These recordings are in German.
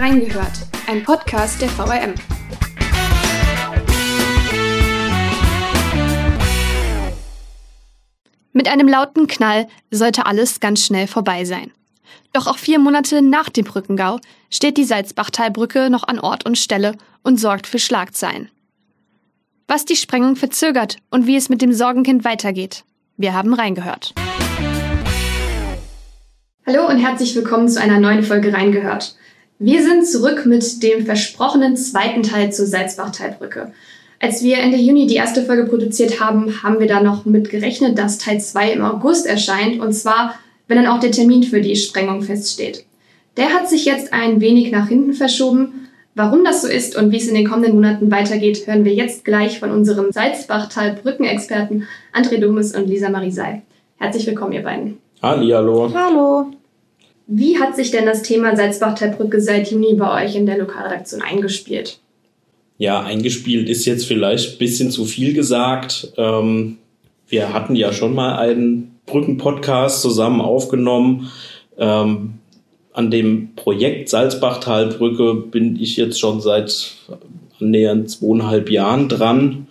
Reingehört, ein Podcast der VRM. Mit einem lauten Knall sollte alles ganz schnell vorbei sein. Doch auch vier Monate nach dem Brückengau steht die Salzbachtalbrücke noch an Ort und Stelle und sorgt für Schlagzeilen. Was die Sprengung verzögert und wie es mit dem Sorgenkind weitergeht. Wir haben reingehört. Hallo und herzlich willkommen zu einer neuen Folge Reingehört. Wir sind zurück mit dem versprochenen zweiten Teil zur Salzbachtalbrücke. Als wir Ende Juni die erste Folge produziert haben, haben wir da noch mit gerechnet, dass Teil 2 im August erscheint und zwar, wenn dann auch der Termin für die Sprengung feststeht. Der hat sich jetzt ein wenig nach hinten verschoben. Warum das so ist und wie es in den kommenden Monaten weitergeht, hören wir jetzt gleich von unserem Salzbachtal-Brückenexperten André Domes und Lisa Marisei. Herzlich willkommen, ihr beiden. Hallo. Hallo. Wie hat sich denn das Thema Salzbachtalbrücke seit Juni bei euch in der Lokalredaktion eingespielt? Ja, eingespielt ist jetzt vielleicht ein bisschen zu viel gesagt. Ähm, wir hatten ja schon mal einen Brückenpodcast zusammen aufgenommen. Ähm, an dem Projekt Salzbachtalbrücke bin ich jetzt schon seit annähernd zweieinhalb Jahren dran.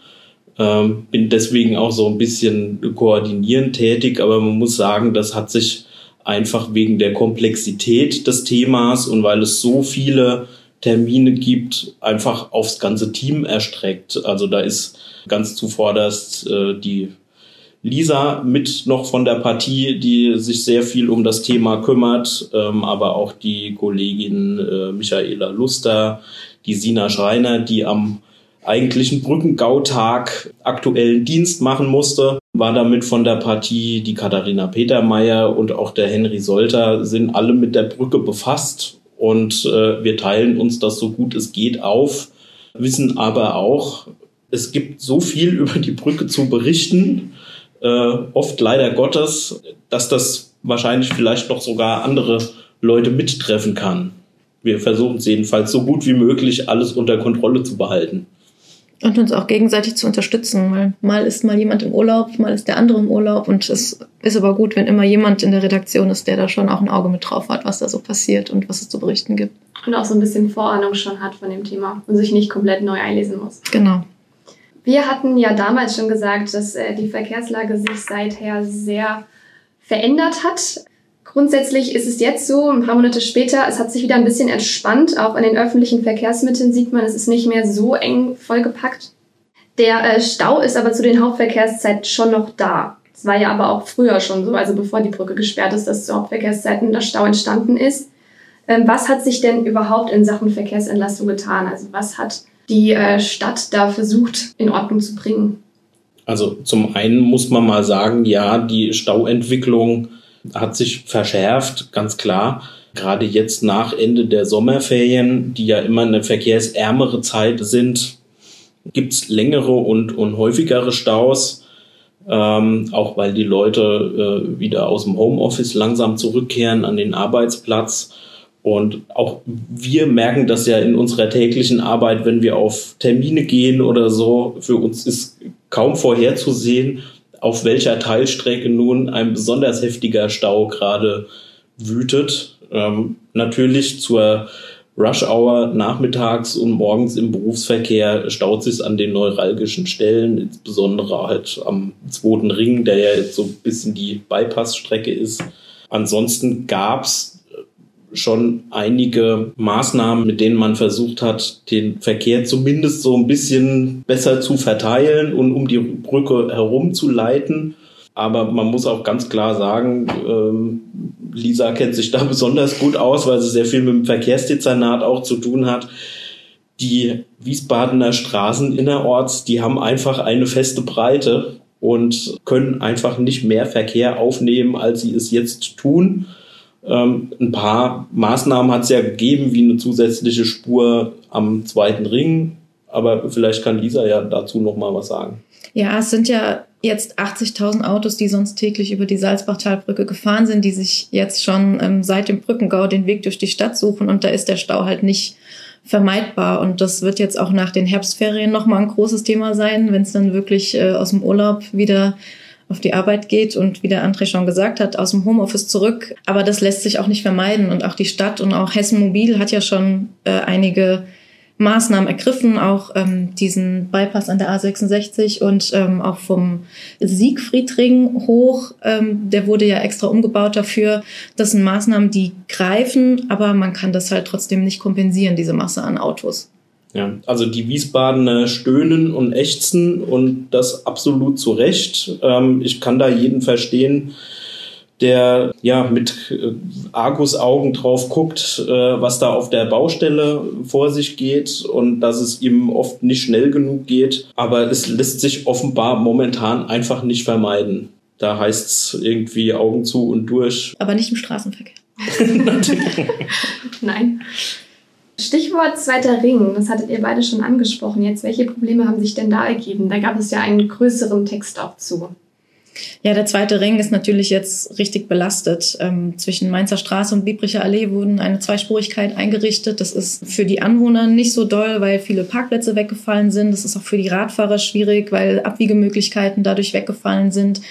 Ähm, bin deswegen auch so ein bisschen koordinierend tätig, aber man muss sagen, das hat sich einfach wegen der Komplexität des Themas und weil es so viele Termine gibt, einfach aufs ganze Team erstreckt. Also da ist ganz zuvorderst äh, die Lisa mit noch von der Partie, die sich sehr viel um das Thema kümmert, ähm, aber auch die Kollegin äh, Michaela Luster, die Sina Schreiner, die am eigentlichen Brückengautag aktuellen Dienst machen musste, war damit von der Partie die Katharina Petermeier und auch der Henry Solter sind alle mit der Brücke befasst und äh, wir teilen uns das so gut es geht auf, wissen aber auch, es gibt so viel über die Brücke zu berichten, äh, oft leider Gottes, dass das wahrscheinlich vielleicht noch sogar andere Leute mittreffen kann. Wir versuchen es jedenfalls so gut wie möglich, alles unter Kontrolle zu behalten. Und uns auch gegenseitig zu unterstützen, weil mal ist mal jemand im Urlaub, mal ist der andere im Urlaub und es ist aber gut, wenn immer jemand in der Redaktion ist, der da schon auch ein Auge mit drauf hat, was da so passiert und was es zu berichten gibt. Und auch so ein bisschen Vorahnung schon hat von dem Thema und sich nicht komplett neu einlesen muss. Genau. Wir hatten ja damals schon gesagt, dass äh, die Verkehrslage sich seither sehr verändert hat. Grundsätzlich ist es jetzt so, ein paar Monate später, es hat sich wieder ein bisschen entspannt. Auch in den öffentlichen Verkehrsmitteln sieht man, es ist nicht mehr so eng vollgepackt. Der äh, Stau ist aber zu den Hauptverkehrszeiten schon noch da. Es war ja aber auch früher schon so, also bevor die Brücke gesperrt ist, dass zu Hauptverkehrszeiten der Stau entstanden ist. Ähm, was hat sich denn überhaupt in Sachen Verkehrsentlastung getan? Also was hat die äh, Stadt da versucht in Ordnung zu bringen? Also zum einen muss man mal sagen, ja, die Stauentwicklung hat sich verschärft, ganz klar. Gerade jetzt nach Ende der Sommerferien, die ja immer eine verkehrsärmere Zeit sind, gibt's längere und, und häufigere Staus. Ähm, auch weil die Leute äh, wieder aus dem Homeoffice langsam zurückkehren an den Arbeitsplatz. Und auch wir merken das ja in unserer täglichen Arbeit, wenn wir auf Termine gehen oder so. Für uns ist kaum vorherzusehen, auf welcher Teilstrecke nun ein besonders heftiger Stau gerade wütet. Ähm, natürlich zur Rush Hour nachmittags und morgens im Berufsverkehr staut sich an den neuralgischen Stellen, insbesondere halt am zweiten Ring, der ja jetzt so ein bisschen die Bypassstrecke ist. Ansonsten gab's schon einige Maßnahmen, mit denen man versucht hat, den Verkehr zumindest so ein bisschen besser zu verteilen und um die Brücke herumzuleiten. Aber man muss auch ganz klar sagen, ähm, Lisa kennt sich da besonders gut aus, weil sie sehr viel mit dem Verkehrsdezernat auch zu tun hat. Die Wiesbadener Straßen innerorts, die haben einfach eine feste Breite und können einfach nicht mehr Verkehr aufnehmen, als sie es jetzt tun. Ähm, ein paar Maßnahmen hat es ja gegeben, wie eine zusätzliche Spur am zweiten Ring. Aber vielleicht kann Lisa ja dazu noch mal was sagen. Ja, es sind ja jetzt 80.000 Autos, die sonst täglich über die Salzbachtalbrücke gefahren sind, die sich jetzt schon ähm, seit dem Brückengau den Weg durch die Stadt suchen. Und da ist der Stau halt nicht vermeidbar. Und das wird jetzt auch nach den Herbstferien noch mal ein großes Thema sein, wenn es dann wirklich äh, aus dem Urlaub wieder auf die Arbeit geht und wie der André schon gesagt hat, aus dem Homeoffice zurück. Aber das lässt sich auch nicht vermeiden. Und auch die Stadt und auch Hessen Mobil hat ja schon äh, einige Maßnahmen ergriffen, auch ähm, diesen Bypass an der A66 und ähm, auch vom Siegfriedring hoch. Ähm, der wurde ja extra umgebaut dafür. Das sind Maßnahmen, die greifen, aber man kann das halt trotzdem nicht kompensieren, diese Masse an Autos. Ja, also die Wiesbadener stöhnen und ächzen und das absolut zu Recht. Ähm, ich kann da jeden verstehen, der ja mit äh, Argusaugen drauf guckt, äh, was da auf der Baustelle vor sich geht und dass es ihm oft nicht schnell genug geht. Aber es lässt sich offenbar momentan einfach nicht vermeiden. Da heißt es irgendwie Augen zu und durch. Aber nicht im Straßenverkehr. Nein. Stichwort zweiter Ring, das hattet ihr beide schon angesprochen. Jetzt, welche Probleme haben sich denn da ergeben? Da gab es ja einen größeren Text auch zu. Ja, der zweite Ring ist natürlich jetzt richtig belastet. Ähm, zwischen Mainzer Straße und Biebricher Allee wurden eine Zweispurigkeit eingerichtet. Das ist für die Anwohner nicht so doll, weil viele Parkplätze weggefallen sind. Das ist auch für die Radfahrer schwierig, weil Abwiegemöglichkeiten dadurch weggefallen sind.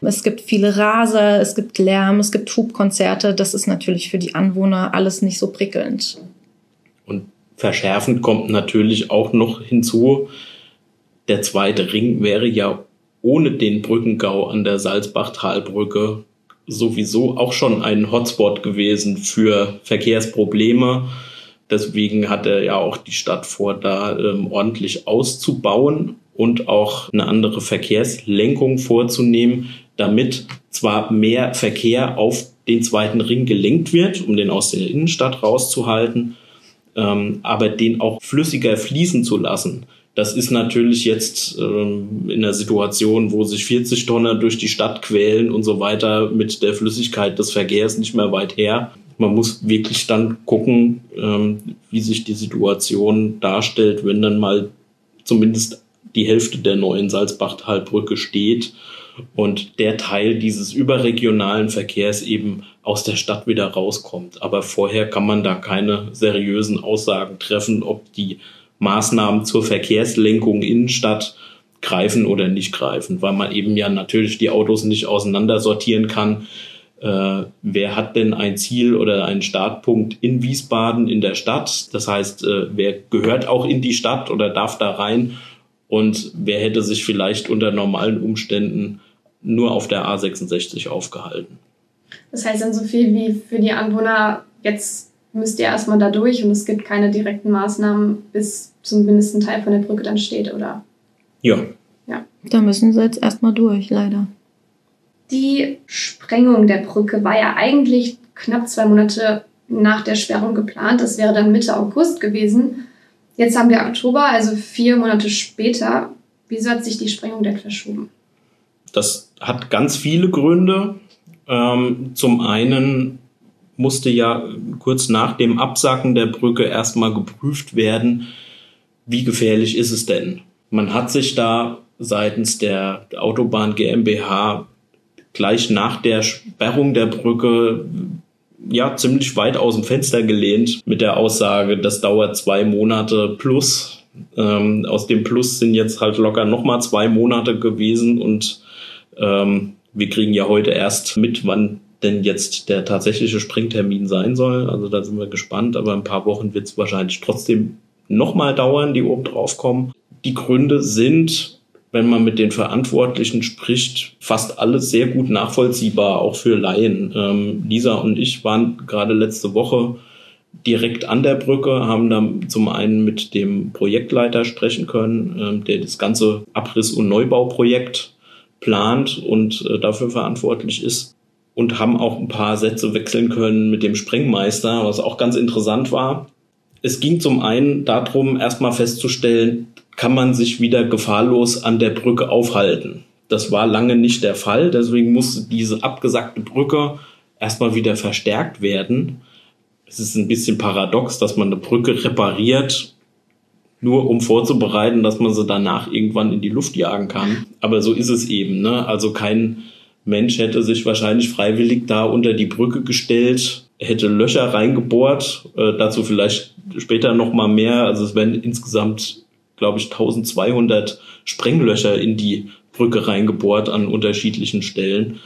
Es gibt viele Raser, es gibt Lärm, es gibt Hubkonzerte. Das ist natürlich für die Anwohner alles nicht so prickelnd. Und verschärfend kommt natürlich auch noch hinzu, der zweite Ring wäre ja ohne den Brückengau an der Salzbachtalbrücke sowieso auch schon ein Hotspot gewesen für Verkehrsprobleme. Deswegen hatte ja auch die Stadt vor, da ähm, ordentlich auszubauen und auch eine andere Verkehrslenkung vorzunehmen, damit zwar mehr Verkehr auf den zweiten Ring gelenkt wird, um den aus der Innenstadt rauszuhalten, ähm, aber den auch flüssiger fließen zu lassen. Das ist natürlich jetzt ähm, in der Situation, wo sich 40 Tonner durch die Stadt quälen und so weiter mit der Flüssigkeit des Verkehrs nicht mehr weit her. Man muss wirklich dann gucken, ähm, wie sich die Situation darstellt, wenn dann mal zumindest die Hälfte der neuen Salzbachtalbrücke steht und der Teil dieses überregionalen Verkehrs eben aus der Stadt wieder rauskommt. Aber vorher kann man da keine seriösen Aussagen treffen, ob die Maßnahmen zur Verkehrslenkung Innenstadt greifen oder nicht greifen, weil man eben ja natürlich die Autos nicht auseinandersortieren kann. Äh, wer hat denn ein Ziel oder einen Startpunkt in Wiesbaden in der Stadt? Das heißt, äh, wer gehört auch in die Stadt oder darf da rein? Und wer hätte sich vielleicht unter normalen Umständen nur auf der A66 aufgehalten? Das heißt dann so viel wie für die Anwohner jetzt müsst ihr erstmal da durch und es gibt keine direkten Maßnahmen, bis zumindest ein Teil von der Brücke dann steht, oder? Ja. Ja. Da müssen sie jetzt erstmal durch, leider. Die Sprengung der Brücke war ja eigentlich knapp zwei Monate nach der Sperrung geplant. Das wäre dann Mitte August gewesen. Jetzt haben wir Oktober, also vier Monate später. Wieso hat sich die Sprengung denn verschoben? Das hat ganz viele Gründe. Ähm, zum einen musste ja kurz nach dem Absacken der Brücke erstmal geprüft werden, wie gefährlich ist es denn. Man hat sich da seitens der Autobahn GmbH gleich nach der Sperrung der Brücke ja ziemlich weit aus dem Fenster gelehnt mit der Aussage, das dauert zwei Monate plus. Ähm, aus dem Plus sind jetzt halt locker nochmal zwei Monate gewesen und ähm, wir kriegen ja heute erst mit, wann denn jetzt der tatsächliche Springtermin sein soll. Also da sind wir gespannt, aber ein paar Wochen wird es wahrscheinlich trotzdem nochmal dauern, die oben drauf kommen. Die Gründe sind, wenn man mit den Verantwortlichen spricht, fast alles sehr gut nachvollziehbar, auch für Laien. Ähm, Lisa und ich waren gerade letzte Woche direkt an der Brücke, haben dann zum einen mit dem Projektleiter sprechen können, ähm, der das ganze Abriss- und Neubauprojekt plant und äh, dafür verantwortlich ist und haben auch ein paar Sätze wechseln können mit dem Sprengmeister, was auch ganz interessant war. Es ging zum einen darum, erstmal festzustellen, kann man sich wieder gefahrlos an der Brücke aufhalten. Das war lange nicht der Fall, deswegen musste diese abgesackte Brücke erstmal wieder verstärkt werden. Es ist ein bisschen paradox, dass man eine Brücke repariert, nur um vorzubereiten, dass man sie danach irgendwann in die Luft jagen kann. Aber so ist es eben. Ne? Also kein Mensch hätte sich wahrscheinlich freiwillig da unter die Brücke gestellt, hätte Löcher reingebohrt, äh, dazu vielleicht später noch mal mehr. Also es werden insgesamt, glaube ich, 1200 Sprenglöcher in die Brücke reingebohrt an unterschiedlichen Stellen.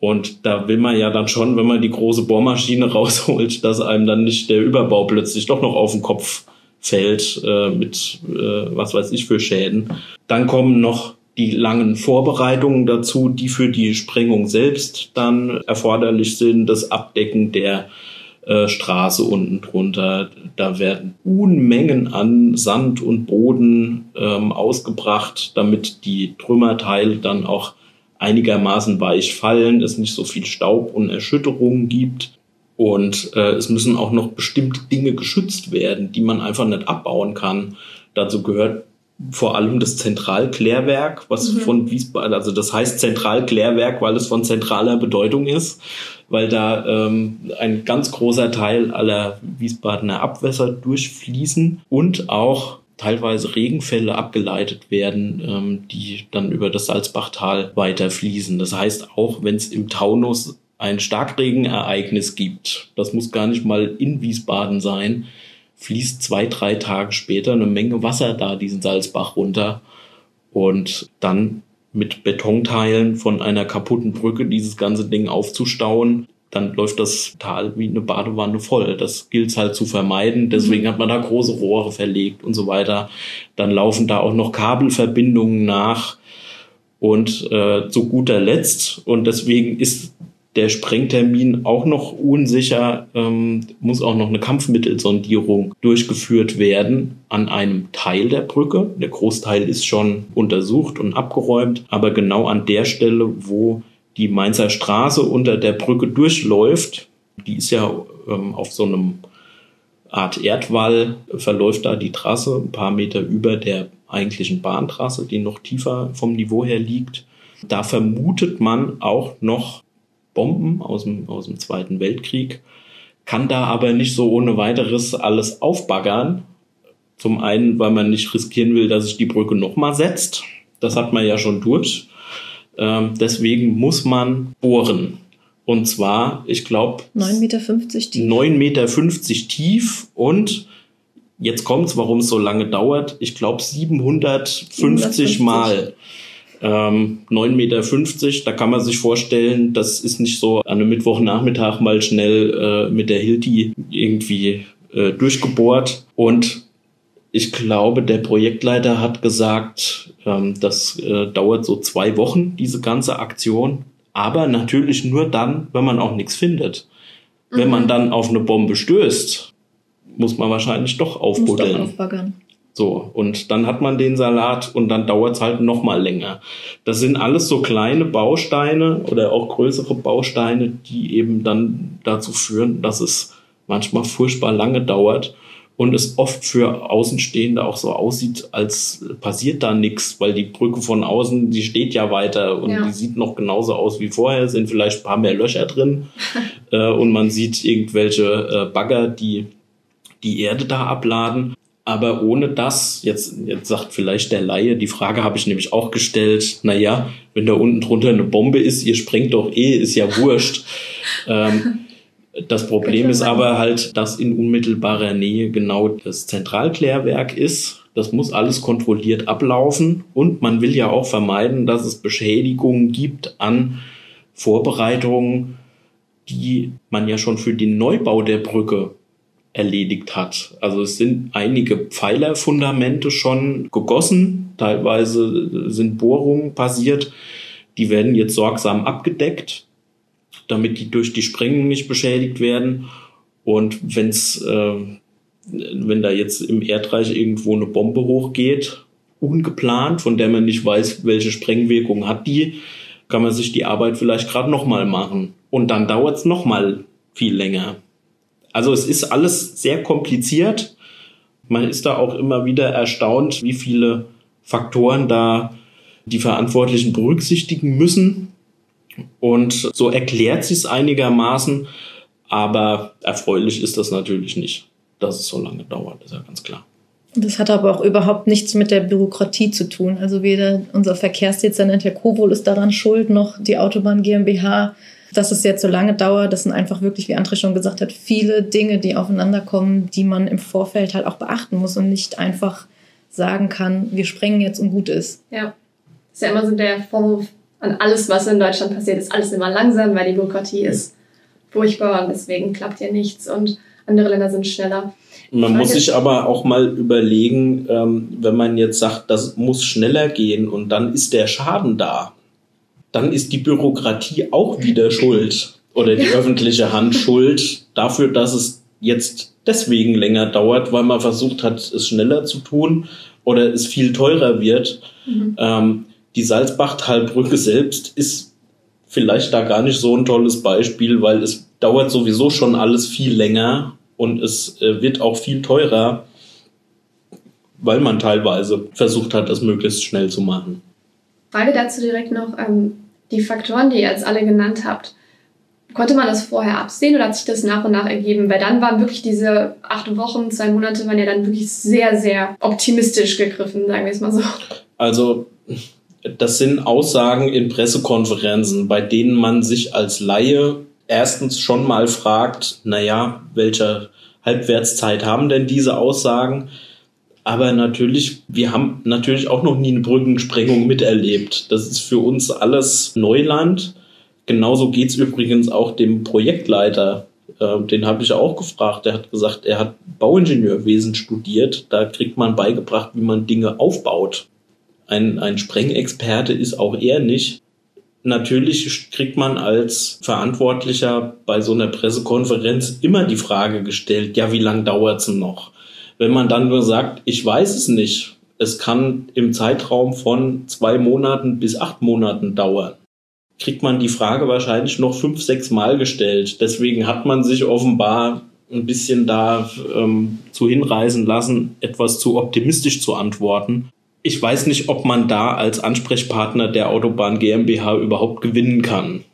Und da will man ja dann schon, wenn man die große Bohrmaschine rausholt, dass einem dann nicht der Überbau plötzlich doch noch auf den Kopf fällt äh, mit äh, was weiß ich für Schäden. Dann kommen noch die langen Vorbereitungen dazu, die für die Sprengung selbst dann erforderlich sind, das Abdecken der äh, Straße unten drunter. Da werden Unmengen an Sand und Boden ähm, ausgebracht, damit die Trümmerteile dann auch einigermaßen weich fallen, es nicht so viel Staub und Erschütterungen gibt. Und äh, es müssen auch noch bestimmte Dinge geschützt werden, die man einfach nicht abbauen kann. Dazu gehört vor allem das Zentralklärwerk, was mhm. von Wiesbaden, also das heißt Zentralklärwerk, weil es von zentraler Bedeutung ist, weil da ähm, ein ganz großer Teil aller Wiesbadener Abwässer durchfließen und auch teilweise Regenfälle abgeleitet werden, ähm, die dann über das Salzbachtal weiterfließen. Das heißt, auch wenn es im Taunus ein Starkregenereignis gibt, das muss gar nicht mal in Wiesbaden sein, fließt zwei, drei Tage später eine Menge Wasser da diesen Salzbach runter und dann mit Betonteilen von einer kaputten Brücke dieses ganze Ding aufzustauen, dann läuft das Tal wie eine Badewanne voll. Das gilt halt zu vermeiden. Deswegen hat man da große Rohre verlegt und so weiter. Dann laufen da auch noch Kabelverbindungen nach. Und äh, zu guter Letzt, und deswegen ist der Sprengtermin auch noch unsicher, ähm, muss auch noch eine Kampfmittelsondierung durchgeführt werden an einem Teil der Brücke. Der Großteil ist schon untersucht und abgeräumt, aber genau an der Stelle, wo die Mainzer Straße unter der Brücke durchläuft, die ist ja ähm, auf so einem Art Erdwall, verläuft da die Trasse ein paar Meter über der eigentlichen Bahntrasse, die noch tiefer vom Niveau her liegt. Da vermutet man auch noch Bomben aus dem, aus dem Zweiten Weltkrieg, kann da aber nicht so ohne weiteres alles aufbaggern. Zum einen, weil man nicht riskieren will, dass sich die Brücke nochmal setzt. Das hat man ja schon durch. Ähm, deswegen muss man bohren. Und zwar, ich glaube, 9,50 Meter tief. 9,50 Meter tief und jetzt kommt's, warum es so lange dauert. Ich glaube 750, 750 Mal. Ähm, 9,50 Meter, da kann man sich vorstellen, das ist nicht so an einem Mittwochnachmittag mal schnell äh, mit der Hilti irgendwie äh, durchgebohrt. Und ich glaube, der Projektleiter hat gesagt, ähm, das äh, dauert so zwei Wochen, diese ganze Aktion. Aber natürlich nur dann, wenn man auch nichts findet. Mhm. Wenn man mhm. dann auf eine Bombe stößt, muss man wahrscheinlich doch aufbuddeln. Muss doch aufbaggern. So, und dann hat man den Salat und dann dauert es halt noch mal länger. Das sind alles so kleine Bausteine oder auch größere Bausteine, die eben dann dazu führen, dass es manchmal furchtbar lange dauert und es oft für Außenstehende auch so aussieht, als passiert da nichts, weil die Brücke von außen, die steht ja weiter und ja. die sieht noch genauso aus wie vorher, sind vielleicht ein paar mehr Löcher drin äh, und man sieht irgendwelche äh, Bagger, die die Erde da abladen. Aber ohne das, jetzt, jetzt sagt vielleicht der Laie, die Frage habe ich nämlich auch gestellt, naja, wenn da unten drunter eine Bombe ist, ihr sprengt doch eh, ist ja wurscht. ähm, das Problem ist aber halt, dass in unmittelbarer Nähe genau das Zentralklärwerk ist. Das muss alles kontrolliert ablaufen und man will ja auch vermeiden, dass es Beschädigungen gibt an Vorbereitungen, die man ja schon für den Neubau der Brücke erledigt hat. Also es sind einige Pfeilerfundamente schon gegossen, teilweise sind Bohrungen passiert, die werden jetzt sorgsam abgedeckt damit die durch die Sprengung nicht beschädigt werden. Und wenn's, äh, wenn da jetzt im Erdreich irgendwo eine Bombe hochgeht, ungeplant, von der man nicht weiß, welche Sprengwirkung hat die, kann man sich die Arbeit vielleicht gerade nochmal machen. Und dann dauert es nochmal viel länger. Also es ist alles sehr kompliziert. Man ist da auch immer wieder erstaunt, wie viele Faktoren da die Verantwortlichen berücksichtigen müssen. Und so erklärt sich es einigermaßen, aber erfreulich ist das natürlich nicht, dass es so lange dauert, ist ja ganz klar. Das hat aber auch überhaupt nichts mit der Bürokratie zu tun. Also weder unser Verkehrsdezernent Herr Kobol ist daran schuld, noch die Autobahn GmbH, dass es jetzt so lange dauert. Das sind einfach wirklich, wie André schon gesagt hat, viele Dinge, die aufeinander kommen, die man im Vorfeld halt auch beachten muss und nicht einfach sagen kann, wir sprengen jetzt und gut ist. Ja. ist ja immer so der Vorwurf an alles, was in Deutschland passiert, ist alles immer langsam, weil die Bürokratie ist furchtbar und deswegen klappt ja nichts und andere Länder sind schneller. Man muss sich aber auch mal überlegen, ähm, wenn man jetzt sagt, das muss schneller gehen und dann ist der Schaden da, dann ist die Bürokratie auch wieder schuld oder die öffentliche Hand schuld dafür, dass es jetzt deswegen länger dauert, weil man versucht hat, es schneller zu tun oder es viel teurer wird. Mhm. Ähm, die Salzbachtalbrücke selbst ist vielleicht da gar nicht so ein tolles Beispiel, weil es dauert sowieso schon alles viel länger und es äh, wird auch viel teurer, weil man teilweise versucht hat, das möglichst schnell zu machen. Frage dazu direkt noch, ähm, die Faktoren, die ihr jetzt alle genannt habt, konnte man das vorher absehen oder hat sich das nach und nach ergeben? Weil dann waren wirklich diese acht Wochen, zwei Monate, waren ja dann wirklich sehr, sehr optimistisch gegriffen, sagen wir es mal so. Also das sind Aussagen in Pressekonferenzen, bei denen man sich als Laie erstens schon mal fragt, naja, welche Halbwertszeit haben denn diese Aussagen? Aber natürlich, wir haben natürlich auch noch nie eine Brückensprengung miterlebt. Das ist für uns alles Neuland. Genauso geht's übrigens auch dem Projektleiter. Äh, den habe ich auch gefragt. Der hat gesagt, er hat Bauingenieurwesen studiert. Da kriegt man beigebracht, wie man Dinge aufbaut ein, ein Sprengexperte ist auch er nicht. Natürlich kriegt man als Verantwortlicher bei so einer Pressekonferenz immer die Frage gestellt, ja, wie lange dauert es noch? Wenn man dann nur sagt, ich weiß es nicht, es kann im Zeitraum von zwei Monaten bis acht Monaten dauern, kriegt man die Frage wahrscheinlich noch fünf, sechs Mal gestellt. Deswegen hat man sich offenbar ein bisschen da ähm, zu hinreißen lassen, etwas zu optimistisch zu antworten ich weiß nicht, ob man da als Ansprechpartner der Autobahn GmbH überhaupt gewinnen kann,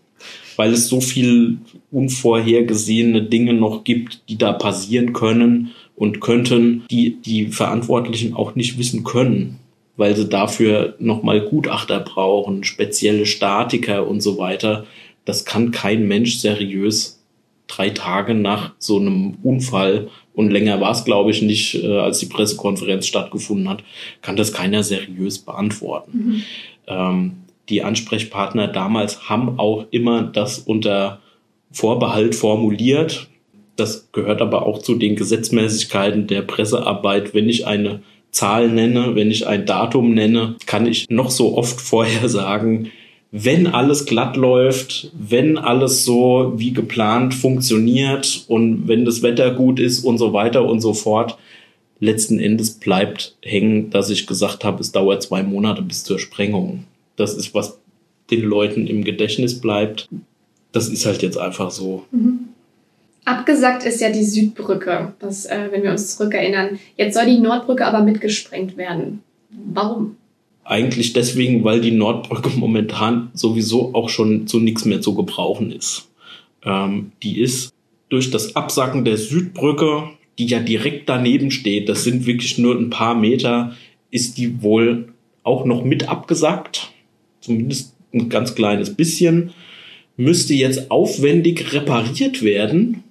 weil es so viel unvorhergesehene Dinge noch gibt, die da passieren können und könnten, die die Verantwortlichen auch nicht wissen können, weil sie dafür nochmal Gutachter brauchen, spezielle Statiker und so weiter. Das kann kein Mensch seriös drei Tage nach so einem Unfall und länger war es, glaube ich, nicht, äh, als die Pressekonferenz stattgefunden hat, kann das keiner seriös beantworten. Mhm. Ähm, die Ansprechpartner damals haben auch immer das unter Vorbehalt formuliert. Das gehört aber auch zu den Gesetzmäßigkeiten der Pressearbeit. Wenn ich eine Zahl nenne, wenn ich ein Datum nenne, kann ich noch so oft vorher sagen, wenn alles glatt läuft, wenn alles so wie geplant funktioniert und wenn das Wetter gut ist und so weiter und so fort, letzten Endes bleibt hängen, dass ich gesagt habe, es dauert zwei Monate bis zur Sprengung. Das ist, was den Leuten im Gedächtnis bleibt. Das ist halt jetzt einfach so. Mhm. Abgesagt ist ja die Südbrücke, das, äh, wenn wir uns zurückerinnern. Jetzt soll die Nordbrücke aber mitgesprengt werden. Warum? Eigentlich deswegen, weil die Nordbrücke momentan sowieso auch schon zu nichts mehr zu gebrauchen ist. Ähm, die ist durch das Absacken der Südbrücke, die ja direkt daneben steht, das sind wirklich nur ein paar Meter, ist die wohl auch noch mit abgesackt. Zumindest ein ganz kleines bisschen. Müsste jetzt aufwendig repariert werden.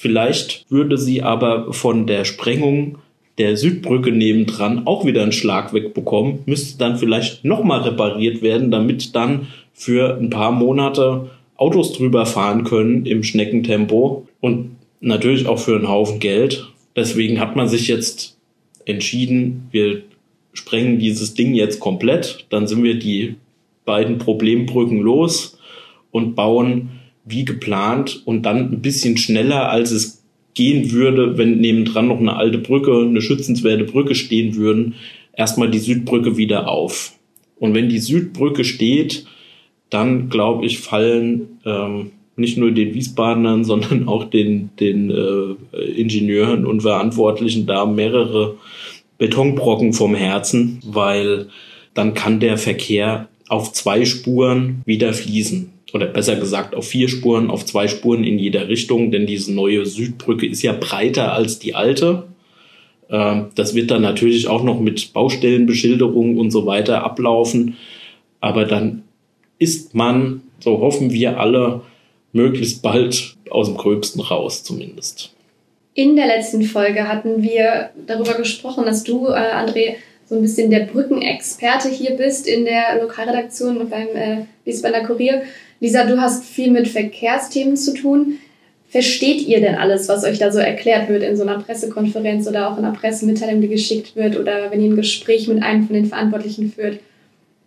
Vielleicht würde sie aber von der Sprengung der Südbrücke nebendran auch wieder einen Schlag wegbekommen, müsste dann vielleicht nochmal repariert werden, damit dann für ein paar Monate Autos drüber fahren können im Schneckentempo und natürlich auch für einen Haufen Geld. Deswegen hat man sich jetzt entschieden, wir sprengen dieses Ding jetzt komplett, dann sind wir die beiden Problembrücken los und bauen wie geplant und dann ein bisschen schneller, als es gehen würde, wenn nebendran noch eine alte Brücke, eine schützenswerte Brücke stehen würden, erstmal die Südbrücke wieder auf. Und wenn die Südbrücke steht, dann glaube ich, fallen ähm, nicht nur den Wiesbadenern, sondern auch den, den äh, Ingenieuren und Verantwortlichen da mehrere Betonbrocken vom Herzen, weil dann kann der Verkehr auf zwei Spuren wieder fließen oder besser gesagt auf vier Spuren, auf zwei Spuren in jeder Richtung, denn diese neue Südbrücke ist ja breiter als die alte. Ähm, das wird dann natürlich auch noch mit Baustellenbeschilderung und so weiter ablaufen. Aber dann ist man, so hoffen wir alle, möglichst bald aus dem Gröbsten raus zumindest. In der letzten Folge hatten wir darüber gesprochen, dass du, äh, André, so ein bisschen der Brückenexperte hier bist in der Lokalredaktion beim äh, Wiesbadener Kurier. Lisa, du hast viel mit Verkehrsthemen zu tun. Versteht ihr denn alles, was euch da so erklärt wird in so einer Pressekonferenz oder auch in einer Pressemitteilung, die geschickt wird oder wenn ihr ein Gespräch mit einem von den Verantwortlichen führt?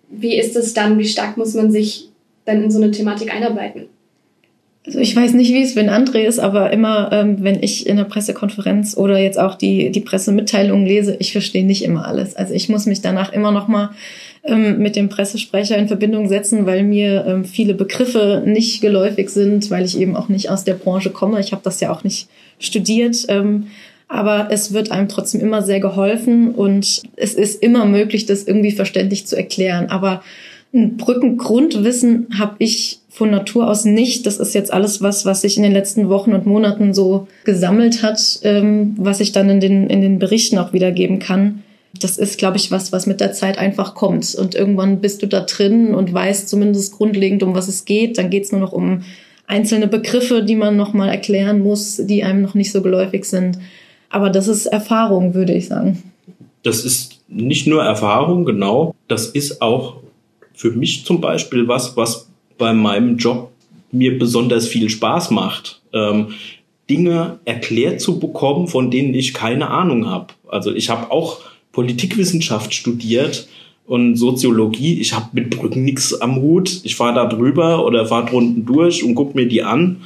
Wie ist es dann? Wie stark muss man sich dann in so eine Thematik einarbeiten? Also ich weiß nicht, wie es für André ist, aber immer, ähm, wenn ich in der Pressekonferenz oder jetzt auch die, die Pressemitteilungen lese, ich verstehe nicht immer alles. Also ich muss mich danach immer noch mal ähm, mit dem Pressesprecher in Verbindung setzen, weil mir ähm, viele Begriffe nicht geläufig sind, weil ich eben auch nicht aus der Branche komme. Ich habe das ja auch nicht studiert. Ähm, aber es wird einem trotzdem immer sehr geholfen und es ist immer möglich, das irgendwie verständlich zu erklären. Aber ein Brückengrundwissen habe ich von Natur aus nicht. Das ist jetzt alles was, was sich in den letzten Wochen und Monaten so gesammelt hat, ähm, was ich dann in den, in den Berichten auch wiedergeben kann. Das ist, glaube ich, was, was mit der Zeit einfach kommt. Und irgendwann bist du da drin und weißt zumindest grundlegend, um was es geht. Dann geht es nur noch um einzelne Begriffe, die man nochmal erklären muss, die einem noch nicht so geläufig sind. Aber das ist Erfahrung, würde ich sagen. Das ist nicht nur Erfahrung, genau. Das ist auch für mich zum Beispiel was, was bei meinem Job mir besonders viel Spaß macht. Ähm, Dinge erklärt zu bekommen, von denen ich keine Ahnung habe. Also ich habe auch Politikwissenschaft studiert und Soziologie. Ich habe mit Brücken nichts am Hut. Ich fahre da drüber oder fahre drunten durch und guck mir die an.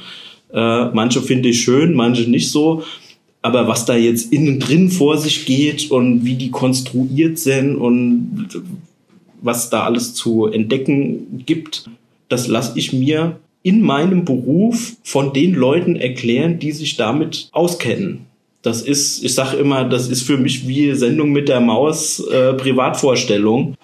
Äh, manche finde ich schön, manche nicht so. Aber was da jetzt innen drin vor sich geht und wie die konstruiert sind und was da alles zu entdecken gibt, das lasse ich mir in meinem Beruf von den Leuten erklären, die sich damit auskennen das ist, ich sage immer, das ist für mich wie Sendung mit der Maus äh, Privatvorstellung.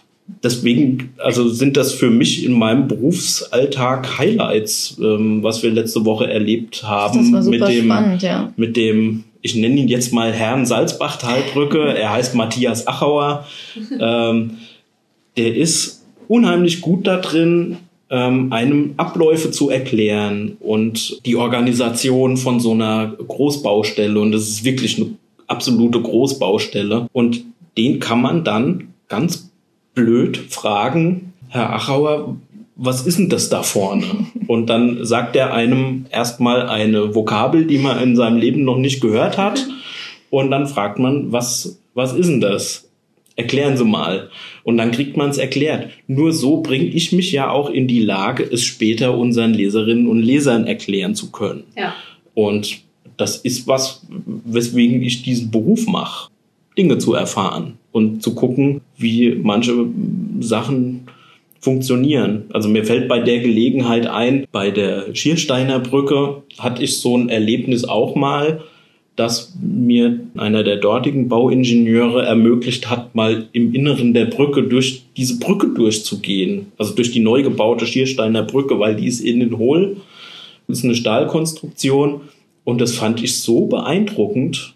Deswegen, also sind das für mich in meinem Berufsalltag Highlights, ähm, was wir letzte Woche erlebt haben. Das war super mit dem, spannend, ja. Mit dem, ich nenne ihn jetzt mal Herrn Salzbach-Talbrücke. Er heißt Matthias Achauer. ähm, der ist unheimlich gut da drin, einem Abläufe zu erklären und die Organisation von so einer Großbaustelle. Und das ist wirklich eine absolute Großbaustelle. Und den kann man dann ganz blöd fragen, Herr Achauer, was ist denn das da vorne? Und dann sagt er einem erstmal eine Vokabel, die man in seinem Leben noch nicht gehört hat. Und dann fragt man, was, was ist denn das? Erklären Sie mal. Und dann kriegt man es erklärt. Nur so bringe ich mich ja auch in die Lage, es später unseren Leserinnen und Lesern erklären zu können. Ja. Und das ist was, weswegen ich diesen Beruf mache. Dinge zu erfahren und zu gucken, wie manche Sachen funktionieren. Also mir fällt bei der Gelegenheit ein, bei der Schiersteiner Brücke hatte ich so ein Erlebnis auch mal das mir einer der dortigen Bauingenieure ermöglicht hat, mal im Inneren der Brücke durch diese Brücke durchzugehen. Also durch die neu gebaute Schiersteiner Brücke, weil die ist innen hohl. Das ist eine Stahlkonstruktion. Und das fand ich so beeindruckend,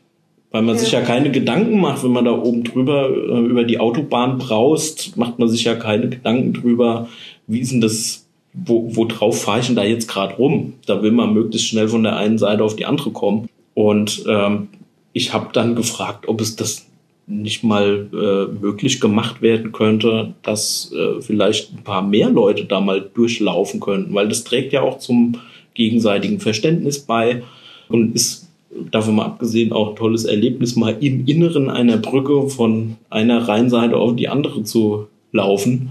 weil man ja. sich ja keine Gedanken macht, wenn man da oben drüber äh, über die Autobahn braust, macht man sich ja keine Gedanken drüber, wie ist denn das, wo, wo drauf fahre ich denn da jetzt gerade rum? Da will man möglichst schnell von der einen Seite auf die andere kommen. Und ähm, ich habe dann gefragt, ob es das nicht mal äh, möglich gemacht werden könnte, dass äh, vielleicht ein paar mehr Leute da mal durchlaufen könnten, weil das trägt ja auch zum gegenseitigen Verständnis bei und ist davon mal abgesehen auch ein tolles Erlebnis, mal im Inneren einer Brücke von einer Rheinseite auf die andere zu laufen.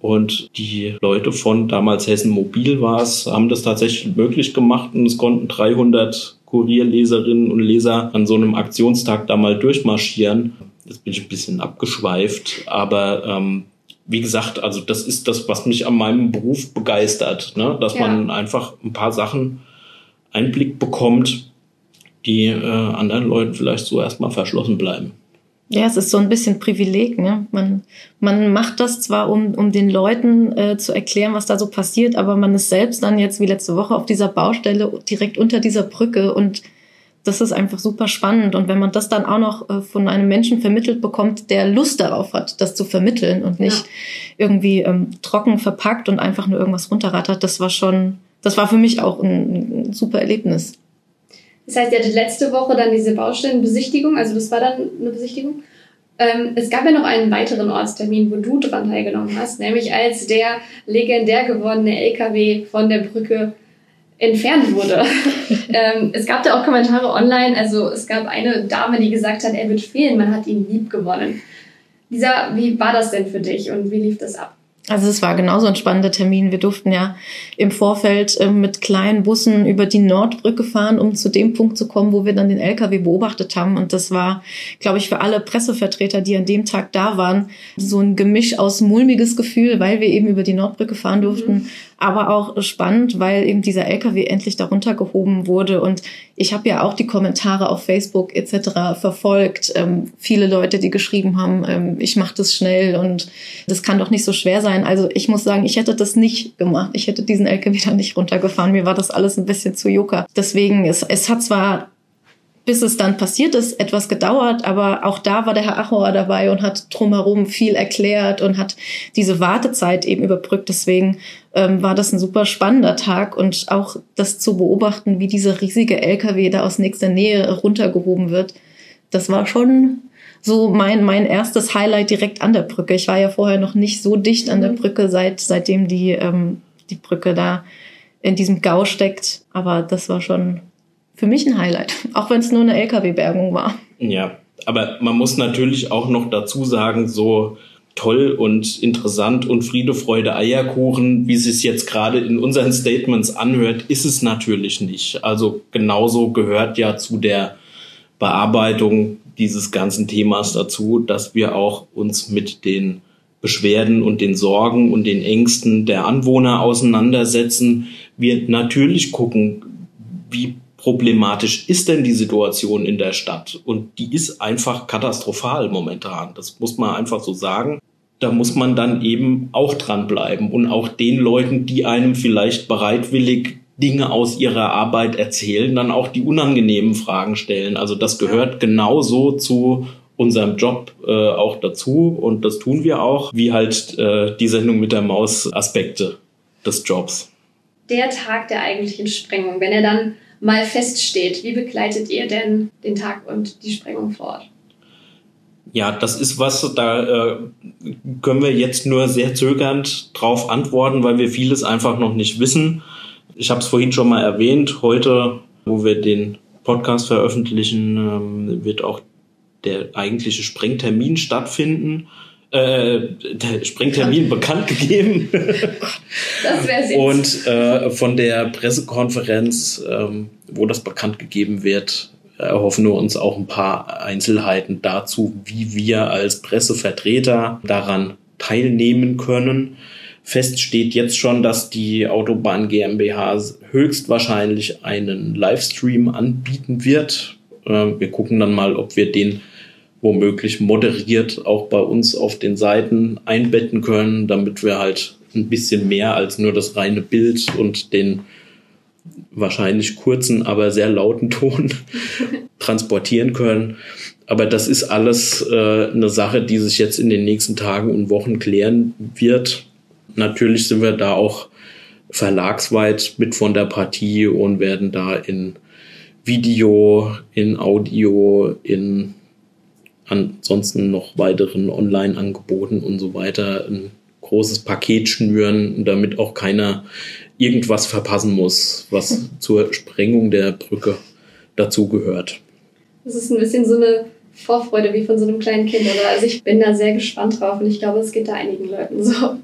Und die Leute von damals Hessen Mobil war es, haben das tatsächlich möglich gemacht und es konnten 300 Kurierleserinnen und Leser an so einem Aktionstag da mal durchmarschieren. Jetzt bin ich ein bisschen abgeschweift, aber ähm, wie gesagt, also das ist das, was mich an meinem Beruf begeistert, ne? dass ja. man einfach ein paar Sachen Einblick bekommt, die äh, anderen Leuten vielleicht so erstmal verschlossen bleiben. Ja, es ist so ein bisschen Privileg. Ne? Man, man macht das zwar, um, um den Leuten äh, zu erklären, was da so passiert, aber man ist selbst dann jetzt wie letzte Woche auf dieser Baustelle direkt unter dieser Brücke und das ist einfach super spannend. Und wenn man das dann auch noch äh, von einem Menschen vermittelt bekommt, der Lust darauf hat, das zu vermitteln und nicht ja. irgendwie ähm, trocken verpackt und einfach nur irgendwas runterrattert, das war schon, das war für mich auch ein, ein super Erlebnis. Das heißt, ihr hattet letzte Woche dann diese Baustellenbesichtigung, also das war dann eine Besichtigung. Ähm, es gab ja noch einen weiteren Ortstermin, wo du dran teilgenommen hast, nämlich als der legendär gewordene LKW von der Brücke entfernt wurde. ähm, es gab da auch Kommentare online, also es gab eine Dame, die gesagt hat, er wird fehlen, man hat ihn lieb gewonnen. Lisa, wie war das denn für dich und wie lief das ab? Also es war genauso ein spannender Termin. Wir durften ja im Vorfeld äh, mit kleinen Bussen über die Nordbrücke fahren, um zu dem Punkt zu kommen, wo wir dann den LKW beobachtet haben. Und das war, glaube ich, für alle Pressevertreter, die an dem Tag da waren, so ein Gemisch aus mulmiges Gefühl, weil wir eben über die Nordbrücke fahren durften, mhm aber auch spannend, weil eben dieser LKW endlich darunter gehoben wurde. Und ich habe ja auch die Kommentare auf Facebook etc. verfolgt. Ähm, viele Leute, die geschrieben haben, ähm, ich mache das schnell und das kann doch nicht so schwer sein. Also ich muss sagen, ich hätte das nicht gemacht. Ich hätte diesen LKW da nicht runtergefahren. Mir war das alles ein bisschen zu joker. Deswegen, es, es hat zwar bis es dann passiert ist, etwas gedauert, aber auch da war der Herr Achauer dabei und hat drumherum viel erklärt und hat diese Wartezeit eben überbrückt. Deswegen ähm, war das ein super spannender Tag und auch das zu beobachten, wie dieser riesige LKW da aus nächster Nähe runtergehoben wird, das war schon so mein, mein erstes Highlight direkt an der Brücke. Ich war ja vorher noch nicht so dicht an der mhm. Brücke, seit, seitdem die, ähm, die Brücke da in diesem Gau steckt. Aber das war schon für mich ein Highlight, auch wenn es nur eine LKW-Bergung war. Ja, aber man muss natürlich auch noch dazu sagen, so toll und interessant und Friede, Freude, Eierkuchen, wie es sich jetzt gerade in unseren Statements anhört, ist es natürlich nicht. Also genauso gehört ja zu der Bearbeitung dieses ganzen Themas dazu, dass wir auch uns mit den Beschwerden und den Sorgen und den Ängsten der Anwohner auseinandersetzen. Wir natürlich gucken, wie problematisch ist denn die Situation in der Stadt? Und die ist einfach katastrophal momentan. Das muss man einfach so sagen. Da muss man dann eben auch dranbleiben und auch den Leuten, die einem vielleicht bereitwillig Dinge aus ihrer Arbeit erzählen, dann auch die unangenehmen Fragen stellen. Also das gehört genauso zu unserem Job äh, auch dazu und das tun wir auch, wie halt äh, die Sendung mit der Maus Aspekte des Jobs. Der Tag der eigentlichen Sprengung, wenn er dann mal feststeht. Wie begleitet ihr denn den Tag und die Sprengung vor Ort? Ja, das ist was, da äh, können wir jetzt nur sehr zögernd drauf antworten, weil wir vieles einfach noch nicht wissen. Ich habe es vorhin schon mal erwähnt. Heute, wo wir den Podcast veröffentlichen, ähm, wird auch der eigentliche Sprengtermin stattfinden äh, Sprengtermin bekannt gegeben. Das wäre sehr Und äh, von der Pressekonferenz, ähm, wo das bekannt gegeben wird, erhoffen wir uns auch ein paar Einzelheiten dazu, wie wir als Pressevertreter daran teilnehmen können. Fest steht jetzt schon, dass die Autobahn GmbH höchstwahrscheinlich einen Livestream anbieten wird. Äh, wir gucken dann mal, ob wir den womöglich moderiert auch bei uns auf den Seiten einbetten können, damit wir halt ein bisschen mehr als nur das reine Bild und den wahrscheinlich kurzen, aber sehr lauten Ton transportieren können. Aber das ist alles äh, eine Sache, die sich jetzt in den nächsten Tagen und Wochen klären wird. Natürlich sind wir da auch verlagsweit mit von der Partie und werden da in Video, in Audio, in ansonsten noch weiteren Online-Angeboten und so weiter ein großes Paket schnüren, damit auch keiner irgendwas verpassen muss, was zur Sprengung der Brücke dazugehört. Das ist ein bisschen so eine Vorfreude wie von so einem kleinen Kind, oder? Also ich bin da sehr gespannt drauf und ich glaube, es geht da einigen Leuten so.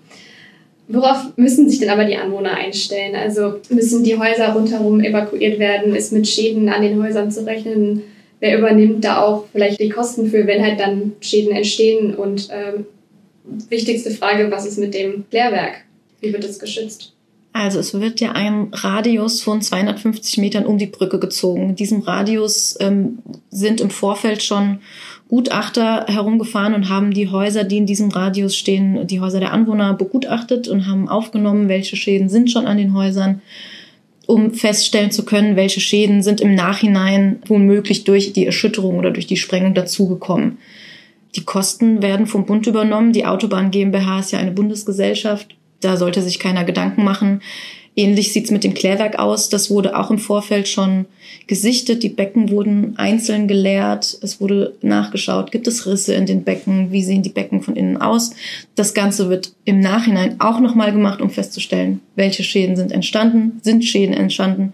Worauf müssen sich denn aber die Anwohner einstellen? Also müssen die Häuser rundherum evakuiert werden? Ist mit Schäden an den Häusern zu rechnen? Wer übernimmt da auch vielleicht die Kosten für, wenn halt dann Schäden entstehen? Und ähm, wichtigste Frage, was ist mit dem Klärwerk? Wie wird es geschützt? Also es wird ja ein Radius von 250 Metern um die Brücke gezogen. In diesem Radius ähm, sind im Vorfeld schon Gutachter herumgefahren und haben die Häuser, die in diesem Radius stehen, die Häuser der Anwohner begutachtet und haben aufgenommen, welche Schäden sind schon an den Häusern um feststellen zu können, welche Schäden sind im Nachhinein womöglich durch die Erschütterung oder durch die Sprengung dazugekommen. Die Kosten werden vom Bund übernommen. Die Autobahn GmbH ist ja eine Bundesgesellschaft. Da sollte sich keiner Gedanken machen. Ähnlich sieht's mit dem Klärwerk aus. Das wurde auch im Vorfeld schon gesichtet. Die Becken wurden einzeln geleert. Es wurde nachgeschaut, gibt es Risse in den Becken? Wie sehen die Becken von innen aus? Das Ganze wird im Nachhinein auch nochmal gemacht, um festzustellen, welche Schäden sind entstanden, sind Schäden entstanden.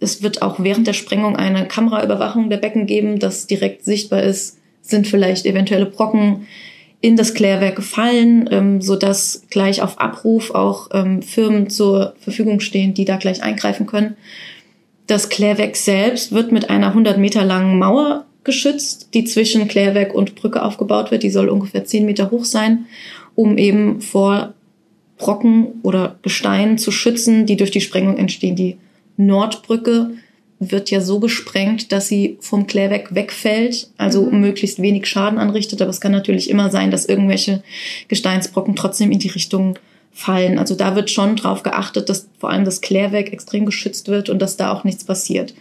Es wird auch während der Sprengung eine Kameraüberwachung der Becken geben, dass direkt sichtbar ist, sind vielleicht eventuelle Brocken in das Klärwerk gefallen, ähm, so dass gleich auf Abruf auch ähm, Firmen zur Verfügung stehen, die da gleich eingreifen können. Das Klärwerk selbst wird mit einer 100 Meter langen Mauer geschützt, die zwischen Klärwerk und Brücke aufgebaut wird. Die soll ungefähr 10 Meter hoch sein, um eben vor Brocken oder Gestein zu schützen, die durch die Sprengung entstehen. Die Nordbrücke wird ja so gesprengt, dass sie vom Klärwerk wegfällt, also mhm. möglichst wenig Schaden anrichtet. Aber es kann natürlich immer sein, dass irgendwelche Gesteinsbrocken trotzdem in die Richtung fallen. Also da wird schon drauf geachtet, dass vor allem das Klärwerk extrem geschützt wird und dass da auch nichts passiert.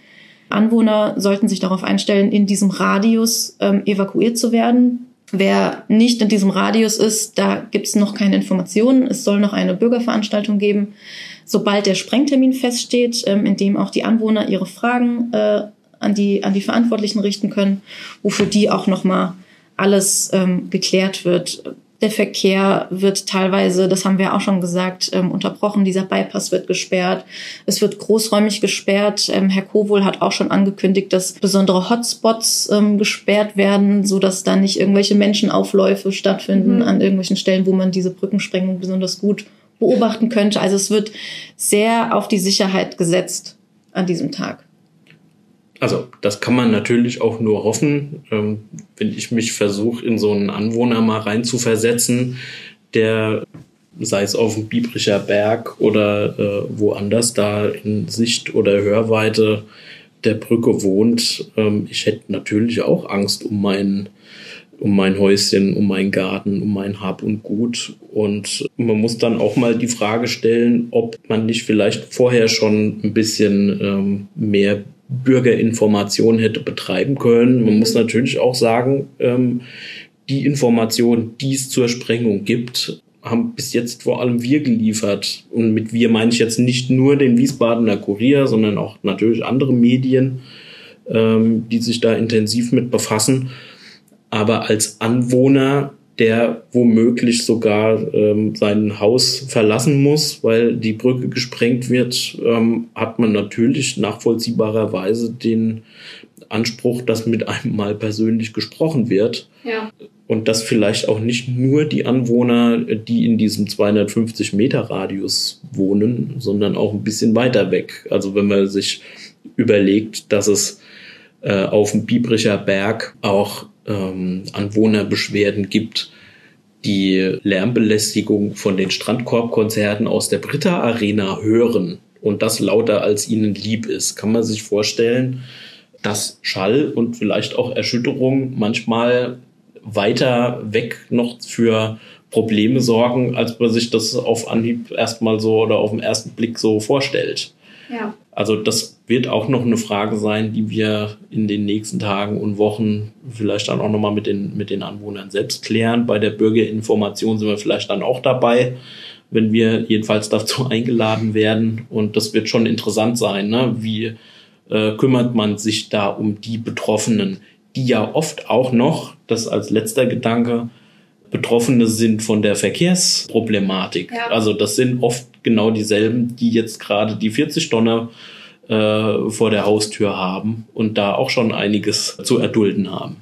Anwohner sollten sich darauf einstellen, in diesem Radius ähm, evakuiert zu werden. Wer nicht in diesem Radius ist, da gibt es noch keine Informationen. Es soll noch eine Bürgerveranstaltung geben sobald der Sprengtermin feststeht, ähm, in dem auch die Anwohner ihre Fragen äh, an, die, an die Verantwortlichen richten können, wofür die auch nochmal alles ähm, geklärt wird. Der Verkehr wird teilweise, das haben wir auch schon gesagt, ähm, unterbrochen. Dieser Bypass wird gesperrt. Es wird großräumig gesperrt. Ähm, Herr Kowohl hat auch schon angekündigt, dass besondere Hotspots ähm, gesperrt werden, so dass da nicht irgendwelche Menschenaufläufe stattfinden mhm. an irgendwelchen Stellen, wo man diese Brückensprengung besonders gut beobachten könnte. Also es wird sehr auf die Sicherheit gesetzt an diesemAg. Also das kann man natürlich auch nur hoffen, ähm, wenn ich mich versuche, in so einen Anwohner mal rein zu versetzen, der sei es auf dem Biebricher Berg oder äh, woanders da in Sicht oder Hörweite der Brücke wohnt. Ähm, ich hätte natürlich auch Angst um meinen um mein Häuschen, um meinen Garten, um mein Hab und Gut. Und man muss dann auch mal die Frage stellen, ob man nicht vielleicht vorher schon ein bisschen ähm, mehr Bürgerinformation hätte betreiben können. Man muss natürlich auch sagen, ähm, die Informationen, die es zur Sprengung gibt, haben bis jetzt vor allem wir geliefert. Und mit wir meine ich jetzt nicht nur den Wiesbadener Kurier, sondern auch natürlich andere Medien, ähm, die sich da intensiv mit befassen aber als Anwohner, der womöglich sogar ähm, sein Haus verlassen muss, weil die Brücke gesprengt wird, ähm, hat man natürlich nachvollziehbarerweise den Anspruch, dass mit einem mal persönlich gesprochen wird. Ja. Und dass vielleicht auch nicht nur die Anwohner, die in diesem 250 Meter Radius wohnen, sondern auch ein bisschen weiter weg. Also wenn man sich überlegt, dass es äh, auf dem Biebricher Berg auch ähm, Anwohnerbeschwerden gibt, die Lärmbelästigung von den Strandkorbkonzerten aus der Britta Arena hören und das lauter als ihnen lieb ist, kann man sich vorstellen, dass Schall und vielleicht auch Erschütterung manchmal weiter weg noch für Probleme sorgen, als man sich das auf Anhieb erstmal so oder auf den ersten Blick so vorstellt. Ja. Also das wird auch noch eine Frage sein, die wir in den nächsten Tagen und Wochen vielleicht dann auch nochmal mit den, mit den Anwohnern selbst klären. Bei der Bürgerinformation sind wir vielleicht dann auch dabei, wenn wir jedenfalls dazu eingeladen werden. Und das wird schon interessant sein, ne? wie äh, kümmert man sich da um die Betroffenen, die ja oft auch noch, das als letzter Gedanke, Betroffene sind von der Verkehrsproblematik. Ja. Also das sind oft genau dieselben, die jetzt gerade die 40 Tonner äh, vor der Haustür haben und da auch schon einiges zu erdulden haben.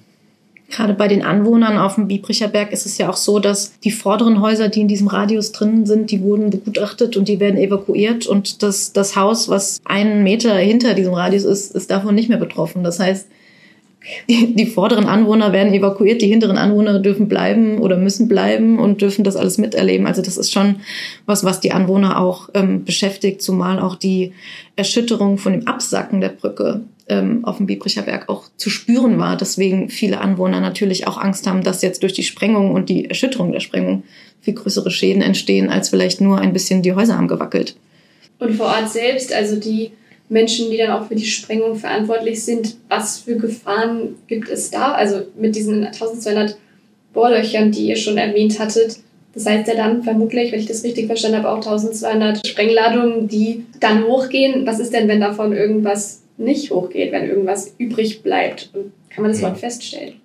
Gerade bei den Anwohnern auf dem Biebricher Berg ist es ja auch so, dass die vorderen Häuser, die in diesem Radius drin sind, die wurden begutachtet und die werden evakuiert. Und das, das Haus, was einen Meter hinter diesem Radius ist, ist davon nicht mehr betroffen. Das heißt, die, vorderen Anwohner werden evakuiert, die hinteren Anwohner dürfen bleiben oder müssen bleiben und dürfen das alles miterleben. Also das ist schon was, was die Anwohner auch ähm, beschäftigt, zumal auch die Erschütterung von dem Absacken der Brücke ähm, auf dem Biebricher Berg auch zu spüren war. Deswegen viele Anwohner natürlich auch Angst haben, dass jetzt durch die Sprengung und die Erschütterung der Sprengung viel größere Schäden entstehen, als vielleicht nur ein bisschen die Häuser haben gewackelt. Und vor Ort selbst, also die Menschen, die dann auch für die Sprengung verantwortlich sind, was für Gefahren gibt es da? Also mit diesen 1200 Bohrlöchern, die ihr schon erwähnt hattet, Das heißt ja dann vermutlich, wenn ich das richtig verstanden habe, auch 1200 Sprengladungen, die dann hochgehen. Was ist denn, wenn davon irgendwas nicht hochgeht, wenn irgendwas übrig bleibt? Kann man das überhaupt feststellen?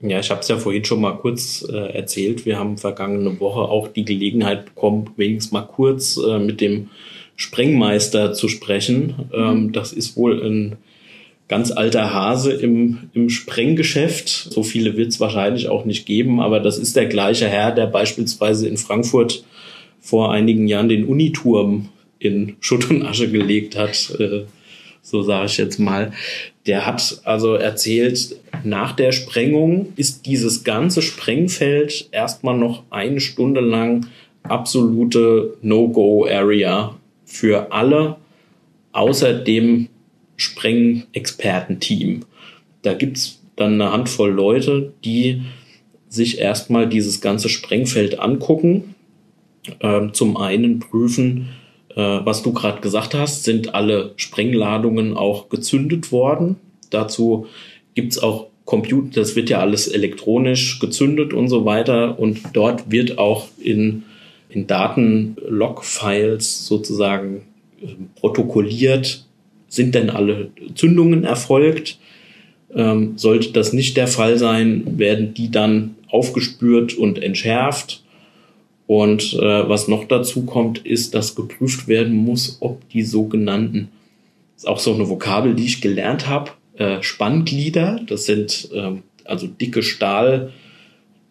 Ja, ich habe es ja vorhin schon mal kurz äh, erzählt. Wir haben vergangene Woche auch die Gelegenheit bekommen, wenigstens mal kurz äh, mit dem Sprengmeister zu sprechen. Mhm. Ähm, das ist wohl ein ganz alter Hase im, im Sprenggeschäft. So viele wird es wahrscheinlich auch nicht geben, aber das ist der gleiche Herr, der beispielsweise in Frankfurt vor einigen Jahren den Uniturm in Schutt und Asche gelegt hat. Äh, so sage ich jetzt mal. Der hat also erzählt, nach der Sprengung ist dieses ganze Sprengfeld erstmal noch eine Stunde lang absolute No-Go-Area für alle, außer dem Sprengexpertenteam. Da gibt's dann eine Handvoll Leute, die sich erstmal dieses ganze Sprengfeld angucken. Äh, zum einen prüfen, äh, was du gerade gesagt hast, sind alle Sprengladungen auch gezündet worden. Dazu gibt's auch Computer, das wird ja alles elektronisch gezündet und so weiter. Und dort wird auch in, in Datenlog-Files sozusagen äh, protokolliert, sind denn alle Zündungen erfolgt? Ähm, sollte das nicht der Fall sein, werden die dann aufgespürt und entschärft. Und äh, was noch dazu kommt, ist, dass geprüft werden muss, ob die sogenannten, ist auch so eine Vokabel, die ich gelernt habe, äh, Spannglieder, das sind äh, also dicke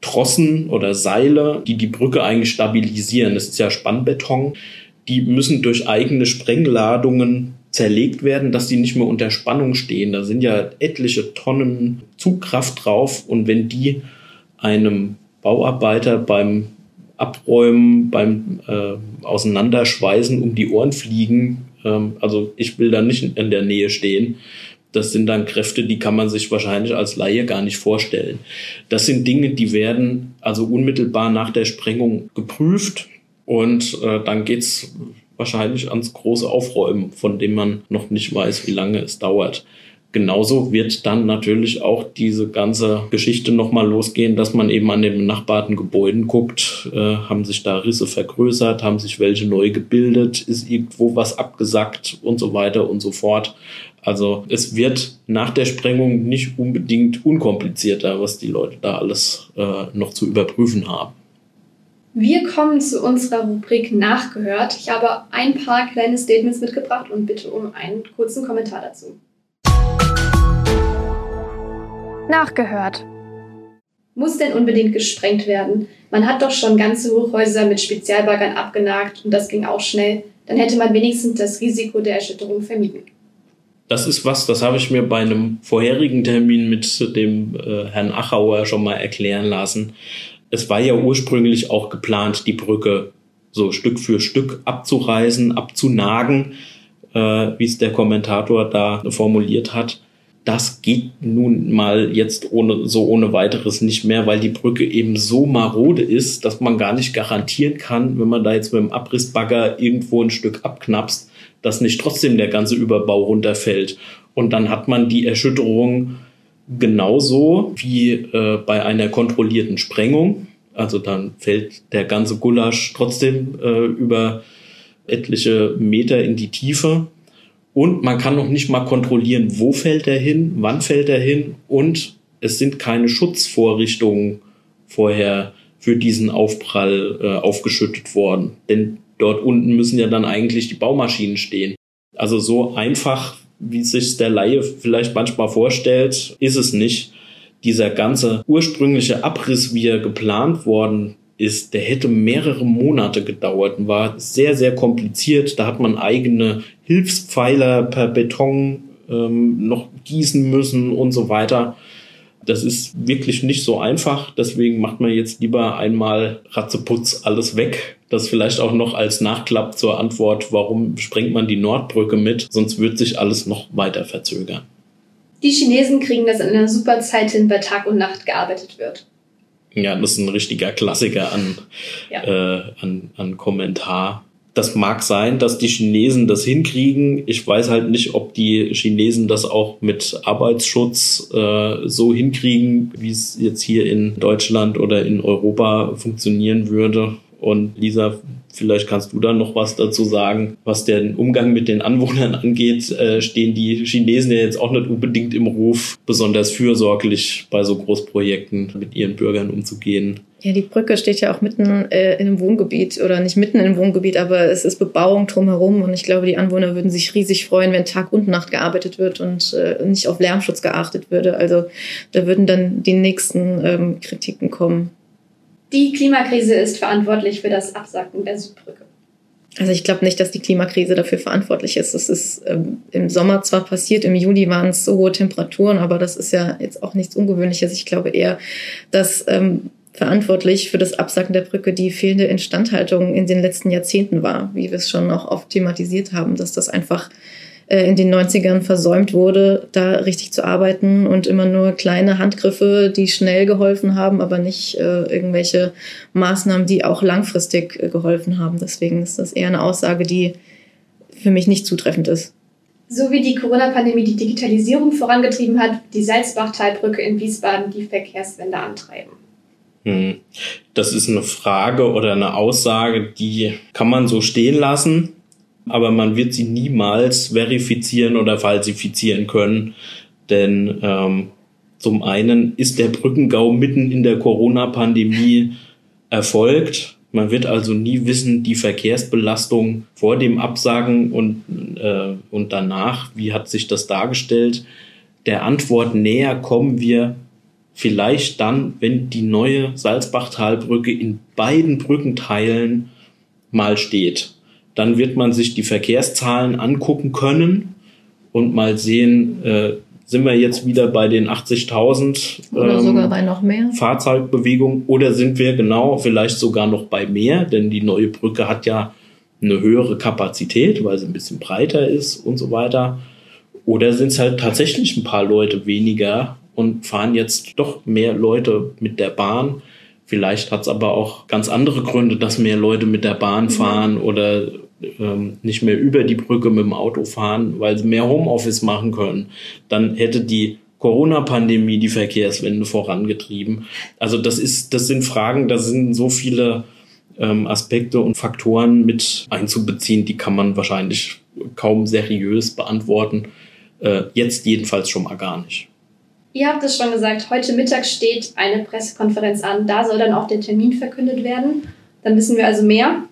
Stahltrossen oder Seile, die die Brücke eigentlich stabilisieren. Das ist ja Spannbeton. Die müssen durch eigene Sprengladungen zerlegt werden, dass die nicht mehr unter Spannung stehen. Da sind ja etliche Tonnen Zugkraft drauf und wenn die einem Bauarbeiter beim Abräumen, beim äh, Auseinanderschweißen um die Ohren fliegen, ähm, also ich will da nicht in der Nähe stehen. Das sind dann Kräfte, die kann man sich wahrscheinlich als Laie gar nicht vorstellen. Das sind Dinge, die werden also unmittelbar nach der Sprengung geprüft und äh, dann geht's wahrscheinlich ans große Aufräumen, von dem man noch nicht weiß, wie lange es dauert. Genauso wird dann natürlich auch diese ganze Geschichte nochmal losgehen, dass man eben an den benachbarten Gebäuden guckt, äh, haben sich da Risse vergrößert, haben sich welche neu gebildet, ist irgendwo was abgesackt und so weiter und so fort. Also es wird nach der Sprengung nicht unbedingt unkomplizierter, was die Leute da alles äh, noch zu überprüfen haben. Wir kommen zu unserer Rubrik Nachgehört. Ich habe ein paar kleine Statements mitgebracht und bitte um einen kurzen Kommentar dazu. Nachgehört. Muss denn unbedingt gesprengt werden? Man hat doch schon ganze Hochhäuser mit Spezialbaggern abgenagt und das ging auch schnell. Dann hätte man wenigstens das Risiko der Erschütterung vermieden. Das ist was, das habe ich mir bei einem vorherigen Termin mit dem äh, Herrn Achauer schon mal erklären lassen es war ja ursprünglich auch geplant, die Brücke so Stück für Stück abzureißen, abzunagen, äh, wie es der Kommentator da formuliert hat. Das geht nun mal jetzt ohne, so ohne weiteres nicht mehr, weil die Brücke eben so marode ist, dass man gar nicht garantieren kann, wenn man da jetzt mit dem Abrissbagger irgendwo ein Stück abknapst, dass nicht trotzdem der ganze Überbau runterfällt. Und dann hat man die Erschütterung genauso wie äh, bei einer kontrollierten Sprengung. Also dann fällt der ganze Gulasch trotzdem äh, über etliche Meter in die Tiefe. Und man kann noch nicht mal kontrollieren, wo fällt er hin, wann fällt er hin. Und es sind keine Schutzvorrichtungen vorher für diesen Aufprall äh, aufgeschüttet worden. Denn dort unten müssen ja dann eigentlich die Baumaschinen stehen. Also so einfach wie sich der Laie vielleicht manchmal vorstellt, ist es nicht. Dieser ganze ursprüngliche Abriss, wie er geplant worden ist, der hätte mehrere Monate gedauert und war sehr, sehr kompliziert. Da hat man eigene Hilfspfeiler per Beton ähm, noch gießen müssen und so weiter. Das ist wirklich nicht so einfach. Deswegen macht man jetzt lieber einmal Ratzeputz alles weg. Das vielleicht auch noch als Nachklapp zur Antwort, warum sprengt man die Nordbrücke mit? Sonst wird sich alles noch weiter verzögern. Die Chinesen kriegen das in einer super Zeit hin, bei Tag und Nacht gearbeitet wird. Ja, das ist ein richtiger Klassiker an, ja. äh, an, an Kommentar das mag sein, dass die Chinesen das hinkriegen. Ich weiß halt nicht, ob die Chinesen das auch mit Arbeitsschutz äh, so hinkriegen, wie es jetzt hier in Deutschland oder in Europa funktionieren würde. Und Lisa, vielleicht kannst du da noch was dazu sagen, was den Umgang mit den Anwohnern angeht. Äh, stehen die Chinesen ja jetzt auch nicht unbedingt im Ruf, besonders fürsorglich bei so Großprojekten mit ihren Bürgern umzugehen. Ja, die Brücke steht ja auch mitten äh, in einem Wohngebiet oder nicht mitten in einem Wohngebiet, aber es ist Bebauung drumherum und ich glaube, die Anwohner würden sich riesig freuen, wenn Tag und Nacht gearbeitet wird und äh, nicht auf Lärmschutz geachtet würde. Also da würden dann die nächsten ähm, Kritiken kommen. Die Klimakrise ist verantwortlich für das Absacken der Südbrücke. Also ich glaube nicht, dass die Klimakrise dafür verantwortlich ist. Es ist ähm, im Sommer zwar passiert, im Juli waren es so hohe Temperaturen, aber das ist ja jetzt auch nichts Ungewöhnliches. Ich glaube eher, dass ähm, verantwortlich für das Absacken der Brücke die fehlende Instandhaltung in den letzten Jahrzehnten war, wie wir es schon noch oft thematisiert haben, dass das einfach äh, in den 90ern versäumt wurde, da richtig zu arbeiten und immer nur kleine Handgriffe, die schnell geholfen haben, aber nicht äh, irgendwelche Maßnahmen, die auch langfristig äh, geholfen haben. Deswegen ist das eher eine Aussage, die für mich nicht zutreffend ist. So wie die Corona-Pandemie die Digitalisierung vorangetrieben hat, die Salzbachtalbrücke in Wiesbaden die Verkehrswende antreiben. Hm. Das ist eine Frage oder eine Aussage, die kann man so stehen lassen, aber man wird sie niemals verifizieren oder falsifizieren können, denn ähm, zum einen ist der Brückengau mitten in der Corona-Pandemie erfolgt. Man wird also nie wissen, die Verkehrsbelastung vor dem Absagen und, äh, und danach, wie hat sich das dargestellt. Der Antwort näher kommen wir vielleicht dann, wenn die neue Salzbachtalbrücke in beiden Brückenteilen mal steht. Dann wird man sich die Verkehrszahlen angucken können und mal sehen, äh, sind wir jetzt wieder bei den 80.000 oder ähm, sogar bei noch mehr Fahrzeugbewegungen oder sind wir genau vielleicht sogar noch bei mehr, denn die neue Brücke hat ja eine höhere Kapazität, weil sie ein bisschen breiter ist und so weiter. Oder sind es halt tatsächlich ein paar Leute weniger und fahren jetzt doch mehr Leute mit der Bahn. Vielleicht hat es aber auch ganz andere Gründe, dass mehr Leute mit der Bahn mhm. fahren oder ähm, nicht mehr über die Brücke mit dem Auto fahren, weil sie mehr Homeoffice machen können. Dann hätte die Corona-Pandemie die Verkehrswende vorangetrieben. Also das ist, das sind Fragen, da sind so viele ähm, Aspekte und Faktoren mit einzubeziehen, die kann man wahrscheinlich kaum seriös beantworten. Äh, jetzt jedenfalls schon mal gar nicht. Ihr habt es schon gesagt, heute Mittag steht eine Pressekonferenz an. Da soll dann auch der Termin verkündet werden. Dann wissen wir also mehr.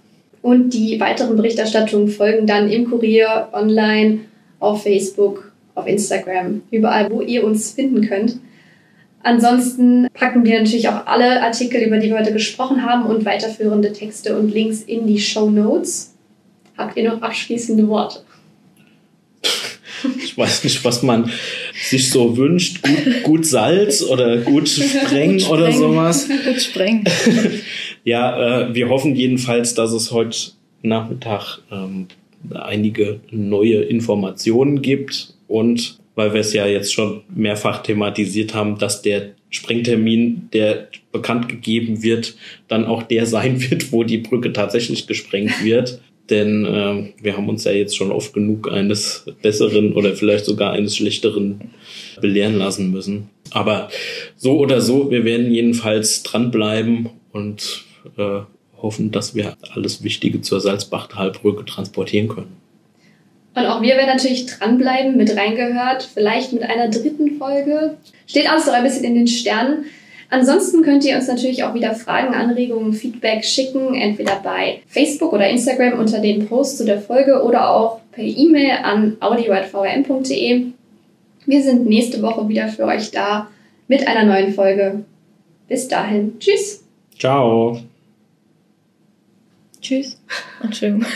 Und die weiteren Berichterstattungen folgen dann im Kurier, online, auf Facebook, auf Instagram, überall, wo ihr uns finden könnt. Ansonsten packen wir natürlich auch alle Artikel, über die wir heute gesprochen haben und weiterführende Texte und Links in die Show Notes. Habt ihr noch abschließende Worte? Ich weiß nicht, was man sich so wünscht. Gut, gut Salz oder gut Spreng gut oder sowas. Gut Spreng. ja, äh, wir hoffen jedenfalls, dass es heute Nachmittag ähm, einige neue Informationen gibt und weil wir es ja jetzt schon mehrfach thematisiert haben, dass der Sprengtermin, der bekannt gegeben wird, dann auch der sein wird, wo die Brücke tatsächlich gesprengt wird. Denn äh, wir haben uns ja jetzt schon oft genug eines Besseren oder vielleicht sogar eines Schlechteren belehren lassen müssen. Aber so oder so, wir werden jedenfalls dranbleiben und äh, hoffen, dass wir alles Wichtige zur Salzbachtalbrücke transportieren können. Und auch wir werden natürlich dranbleiben, mit reingehört, vielleicht mit einer dritten Folge. Steht alles noch ein bisschen in den Sternen. Ansonsten könnt ihr uns natürlich auch wieder Fragen, Anregungen, Feedback schicken, entweder bei Facebook oder Instagram unter den Post zu der Folge oder auch per E-Mail an audio.vrm.de. Wir sind nächste Woche wieder für euch da mit einer neuen Folge. Bis dahin. Tschüss. Ciao. Tschüss. Entschuldigung.